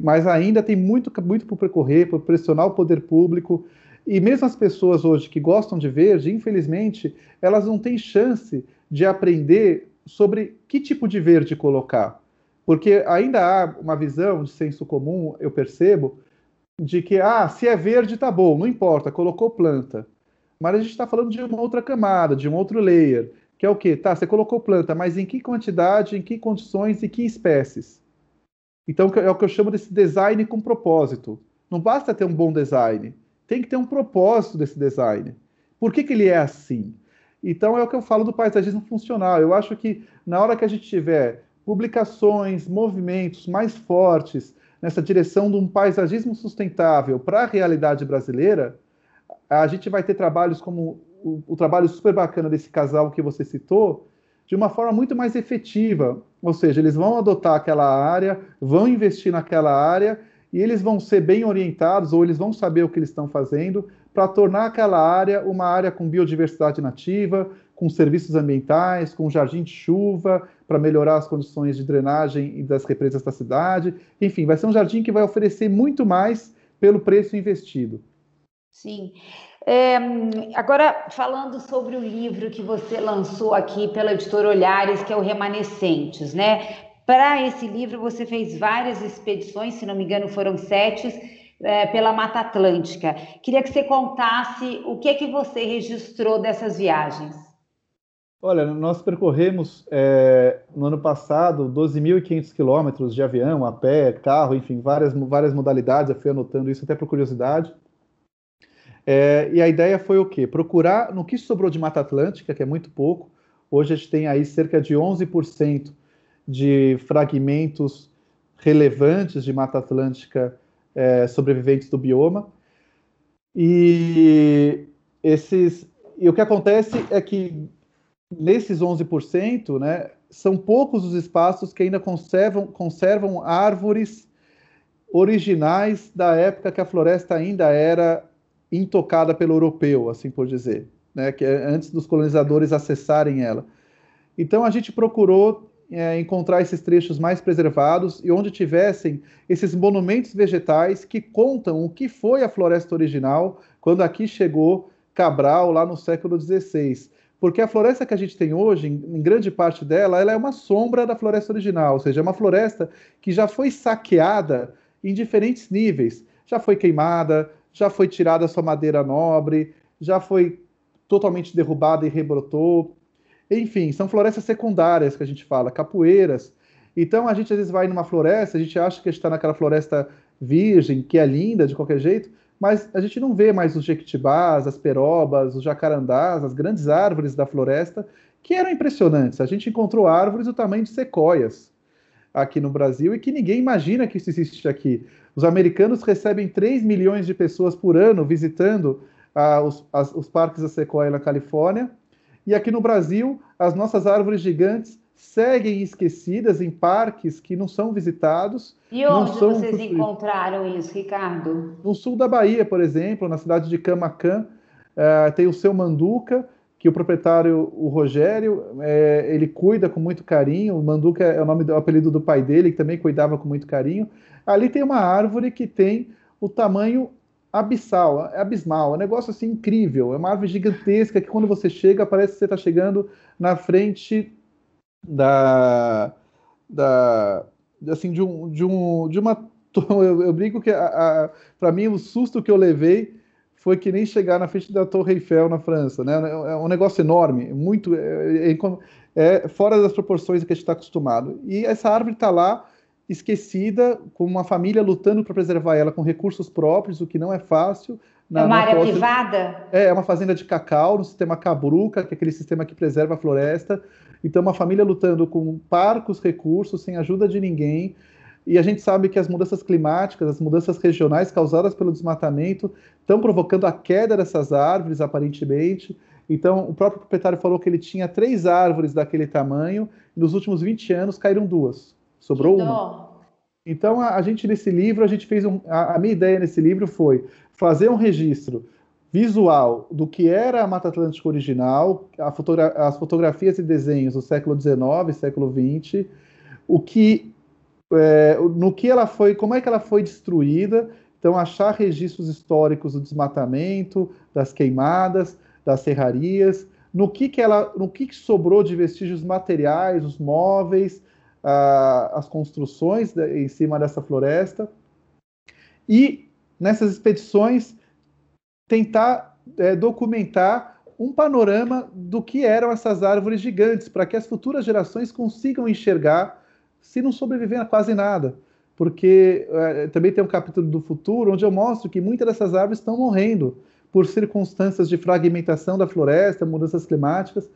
B: Mas ainda tem muito, muito para percorrer, para pressionar o poder público. E mesmo as pessoas hoje que gostam de verde, infelizmente, elas não têm chance de aprender sobre que tipo de verde colocar. Porque ainda há uma visão de senso comum, eu percebo, de que, ah, se é verde, tá bom, não importa, colocou planta. Mas a gente está falando de uma outra camada, de um outro layer, que é o quê? Tá, você colocou planta, mas em que quantidade, em que condições e que espécies? Então, é o que eu chamo desse design com propósito. Não basta ter um bom design, tem que ter um propósito desse design. Por que, que ele é assim? Então é o que eu falo do paisagismo funcional. Eu acho que na hora que a gente tiver publicações, movimentos mais fortes nessa direção de um paisagismo sustentável para a realidade brasileira, a gente vai ter trabalhos como o, o trabalho super bacana desse casal que você citou, de uma forma muito mais efetiva. Ou seja, eles vão adotar aquela área, vão investir naquela área e eles vão ser bem orientados ou eles vão saber o que eles estão fazendo para tornar aquela área uma área com biodiversidade nativa, com serviços ambientais, com jardim de chuva, para melhorar as condições de drenagem das represas da cidade. Enfim, vai ser um jardim que vai oferecer muito mais pelo preço investido.
A: Sim. É, agora, falando sobre o livro que você lançou aqui pela editora Olhares, que é o Remanescentes, né? Para esse livro, você fez várias expedições, se não me engano, foram sete, é, pela Mata Atlântica. Queria que você contasse o que é que você registrou dessas viagens.
B: Olha, nós percorremos é, no ano passado 12.500 quilômetros de avião, a pé, carro, enfim, várias, várias modalidades. Eu fui anotando isso até por curiosidade. É, e a ideia foi o quê? Procurar no que sobrou de Mata Atlântica, que é muito pouco. Hoje a gente tem aí cerca de 11% de fragmentos relevantes de Mata Atlântica é, sobreviventes do bioma. E esses, e o que acontece é que nesses 11%, né, são poucos os espaços que ainda conservam, conservam árvores originais da época que a floresta ainda era intocada pelo europeu, assim por dizer, né, que é antes dos colonizadores acessarem ela. Então a gente procurou é, encontrar esses trechos mais preservados e onde tivessem esses monumentos vegetais que contam o que foi a floresta original quando aqui chegou Cabral lá no século XVI. Porque a floresta que a gente tem hoje, em, grande parte dela, ela é uma sombra da floresta original, ou seja, é uma floresta que já foi saqueada em diferentes níveis. Já foi queimada, já foi tirada sua madeira nobre, já foi totalmente derrubada e rebrotou. Enfim, são florestas secundárias que a gente fala, capoeiras. Então a gente às vezes vai numa floresta, a gente acha que está naquela floresta virgem, que é linda de qualquer jeito, mas a gente não vê mais os jequitibás, as perobas, os jacarandás, as grandes árvores da floresta, que eram impressionantes. A gente encontrou árvores do tamanho de sequoias aqui no Brasil e que ninguém imagina que isso existe aqui. Os americanos recebem 3 milhões de pessoas por ano visitando ah, os, as, os parques da sequoia na Califórnia, e aqui no Brasil, as nossas árvores gigantes seguem esquecidas em parques que não são visitados.
A: E onde vocês encontraram isso, Ricardo?
B: No sul da Bahia, por exemplo, na cidade de Camacan, uh, tem o seu Manduca, que o proprietário, o Rogério, é, ele cuida com muito carinho. O Manduca é o nome do apelido do pai dele, que também cuidava com muito carinho. Ali tem uma árvore que tem o tamanho abissal, é abismal, é um negócio assim incrível. É uma árvore gigantesca que quando você chega, parece que você está chegando na frente da, da assim de um de um de uma eu, eu brinco que para mim o susto que eu levei foi que nem chegar na frente da Torre Eiffel na França, né? É um negócio enorme, muito é, é, é fora das proporções que a gente está acostumado. E essa árvore está lá esquecida, com uma família lutando para preservar ela com recursos próprios, o que não é fácil.
A: Na, é uma área privada?
B: É, é uma fazenda de cacau no sistema Cabruca, que é aquele sistema que preserva a floresta. Então, uma família lutando com parcos recursos, sem ajuda de ninguém. E a gente sabe que as mudanças climáticas, as mudanças regionais causadas pelo desmatamento, estão provocando a queda dessas árvores, aparentemente. Então, o próprio proprietário falou que ele tinha três árvores daquele tamanho, e nos últimos 20 anos caíram duas. Sobrou uma. Então, a, a, gente nesse livro, a gente fez um, a, a minha ideia nesse livro foi fazer um registro visual do que era a Mata Atlântica original, fotogra as fotografias e desenhos do século XIX, século XX, o que, é, no que ela foi, como é que ela foi destruída. Então, achar registros históricos do desmatamento, das queimadas, das serrarias, no que, que ela, no que, que sobrou de vestígios materiais, os móveis, as construções de, em cima dessa floresta e nessas expedições tentar é, documentar um panorama do que eram essas árvores gigantes para que as futuras gerações consigam enxergar se não sobreviver a quase nada. Porque é, também tem um capítulo do futuro onde eu mostro que muitas dessas árvores estão morrendo por circunstâncias de fragmentação da floresta, mudanças climáticas,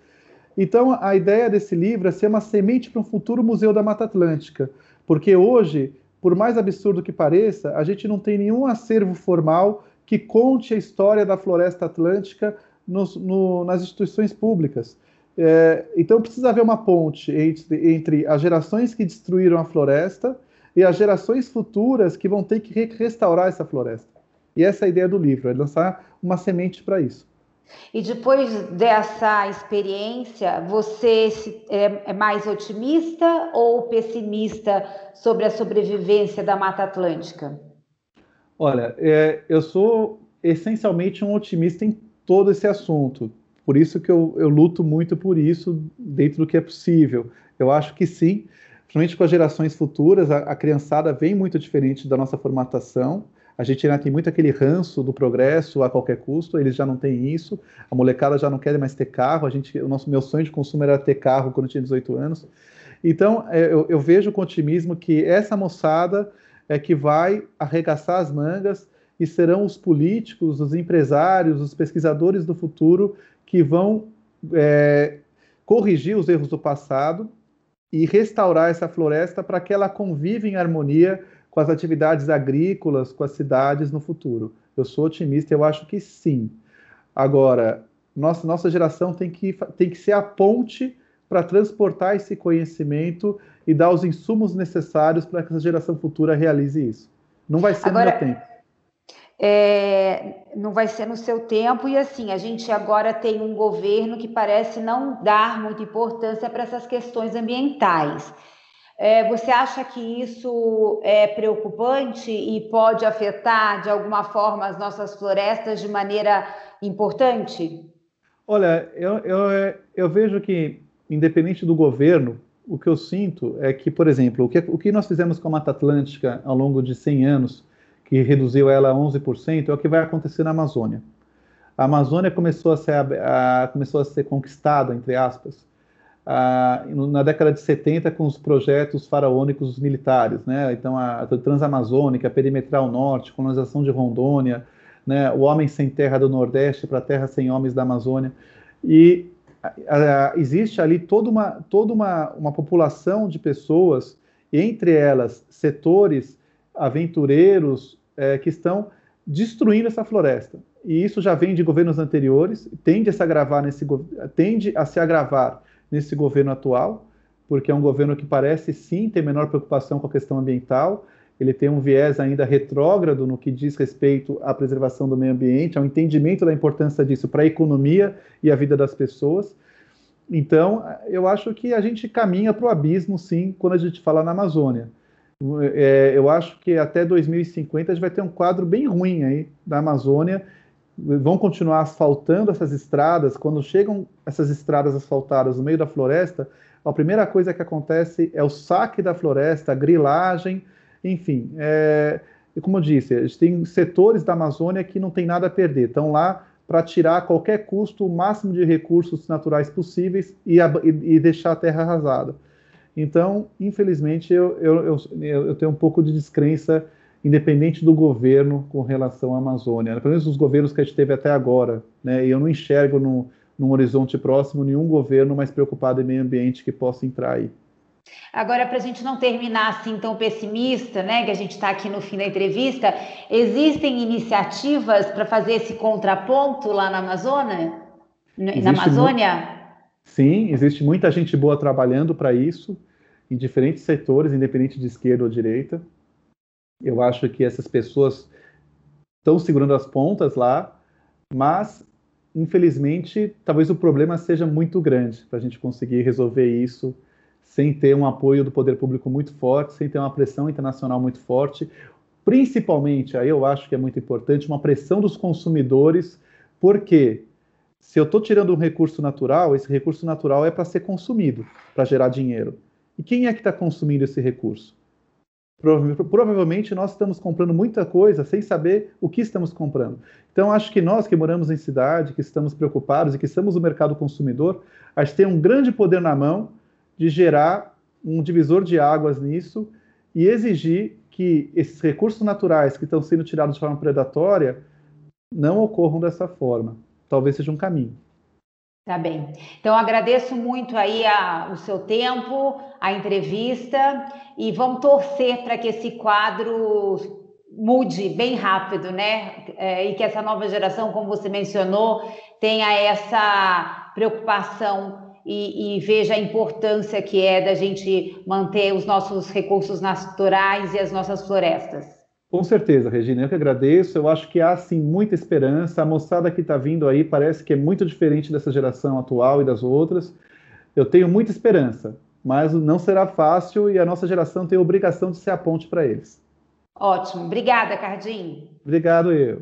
B: então, a ideia desse livro é ser uma semente para um futuro Museu da Mata Atlântica, porque hoje, por mais absurdo que pareça, a gente não tem nenhum acervo formal que conte a história da floresta atlântica nos, no, nas instituições públicas. É, então precisa haver uma ponte entre, entre, as gerações que destruíram a floresta e as gerações futuras que vão ter que restaurar essa floresta. E essa é a ideia do livro, é lançar uma semente para isso.
A: E depois dessa experiência, você é, é mais otimista ou pessimista sobre a sobrevivência da Mata Atlântica?
B: Olha, é, eu sou essencialmente um otimista em todo esse assunto. Por isso que eu, eu luto muito por isso dentro do que é possível. Eu acho que sim, principalmente com as gerações futuras, a, a criançada vem muito diferente da nossa formatação. A gente ainda tem muito aquele ranço do progresso a qualquer custo, eles já não têm isso. A molecada já não quer mais ter carro. A gente, o nosso meu sonho de consumo era ter carro quando eu tinha 18 anos. Então, é, eu, eu vejo com otimismo que essa moçada é que vai arregaçar as mangas e serão os políticos, os empresários, os pesquisadores do futuro que vão é, corrigir os erros do passado e restaurar essa floresta para que ela conviva em harmonia com as atividades agrícolas, com as cidades no futuro. Eu sou otimista, eu acho que sim. Agora, nossa, nossa geração tem que, tem que ser a ponte para transportar esse conhecimento e dar os insumos necessários para que essa geração futura realize isso. Não vai ser Agora, no meu tempo.
A: É, não vai ser no seu tempo, e assim, a gente agora tem um governo que parece não dar muita importância para essas questões ambientais. É, você acha que isso é preocupante e pode afetar de alguma forma as nossas florestas de maneira importante?
B: Olha, eu, eu, eu vejo que, independente do governo, o que eu sinto é que, por exemplo, o que, o que nós fizemos com a Mata Atlântica ao longo de 100 anos, que reduziu ela a 11%, é o que vai acontecer na Amazônia. A Amazônia começou a ser, a, começou a ser conquistada, entre aspas, ah, na década de 70 com os projetos faraônicos militares, né? Então a, a Transamazônica, a Perimetral Norte, colonização de Rondônia, né? O Homem Sem Terra do Nordeste para a Terra Sem Homens da Amazônia. E a, existe ali toda uma toda uma, uma população de pessoas, entre elas setores aventureiros é, que estão destruindo essa floresta. E isso já vem de governos anteriores, tende a se agravar nesse tende a se agravar nesse governo atual, porque é um governo que parece sim ter menor preocupação com a questão ambiental, ele tem um viés ainda retrógrado no que diz respeito à preservação do meio ambiente, ao entendimento da importância disso para a economia e a vida das pessoas. Então, eu acho que a gente caminha para o abismo, sim, quando a gente fala na Amazônia. É, eu acho que até 2050 a gente vai ter um quadro bem ruim aí da Amazônia vão continuar asfaltando essas estradas, quando chegam essas estradas asfaltadas no meio da floresta, a primeira coisa que acontece é o saque da floresta, a grilagem, enfim. É, como eu disse, a gente tem setores da Amazônia que não tem nada a perder, estão lá para tirar a qualquer custo o máximo de recursos naturais possíveis e, e, e deixar a terra arrasada. Então, infelizmente, eu, eu, eu, eu tenho um pouco de descrença independente do governo com relação à Amazônia, pelo menos os governos que a gente teve até agora, né? E eu não enxergo no, num horizonte próximo nenhum governo mais preocupado em meio ambiente que possa entrar aí.
A: Agora, para a gente não terminar assim tão pessimista, né, que a gente está aqui no fim da entrevista, existem iniciativas para fazer esse contraponto lá na Amazônia? Existe na Amazônia?
B: Sim, existe muita gente boa trabalhando para isso, em diferentes setores, independente de esquerda ou direita. Eu acho que essas pessoas estão segurando as pontas lá, mas infelizmente talvez o problema seja muito grande para a gente conseguir resolver isso sem ter um apoio do poder público muito forte, sem ter uma pressão internacional muito forte, principalmente, aí eu acho que é muito importante, uma pressão dos consumidores, porque se eu estou tirando um recurso natural, esse recurso natural é para ser consumido, para gerar dinheiro. E quem é que está consumindo esse recurso? Provavelmente nós estamos comprando muita coisa sem saber o que estamos comprando. Então, acho que nós que moramos em cidade, que estamos preocupados e que estamos no mercado consumidor, a gente tem um grande poder na mão de gerar um divisor de águas nisso e exigir que esses recursos naturais que estão sendo tirados de forma predatória não ocorram dessa forma. Talvez seja um caminho.
A: Tá bem. Então, agradeço muito aí a, o seu tempo, a entrevista, e vamos torcer para que esse quadro mude bem rápido, né? É, e que essa nova geração, como você mencionou, tenha essa preocupação e, e, veja a importância que é da gente manter os nossos recursos naturais e as nossas florestas.
B: Com certeza, Regina, eu que agradeço. Eu acho que há sim muita esperança. A moçada que está vindo aí parece que é muito diferente dessa geração atual e das outras. Eu tenho muita esperança, mas não será fácil e a nossa geração tem a obrigação de ser a ponte para eles.
A: Ótimo. Obrigada, Cardim.
B: Obrigado, eu.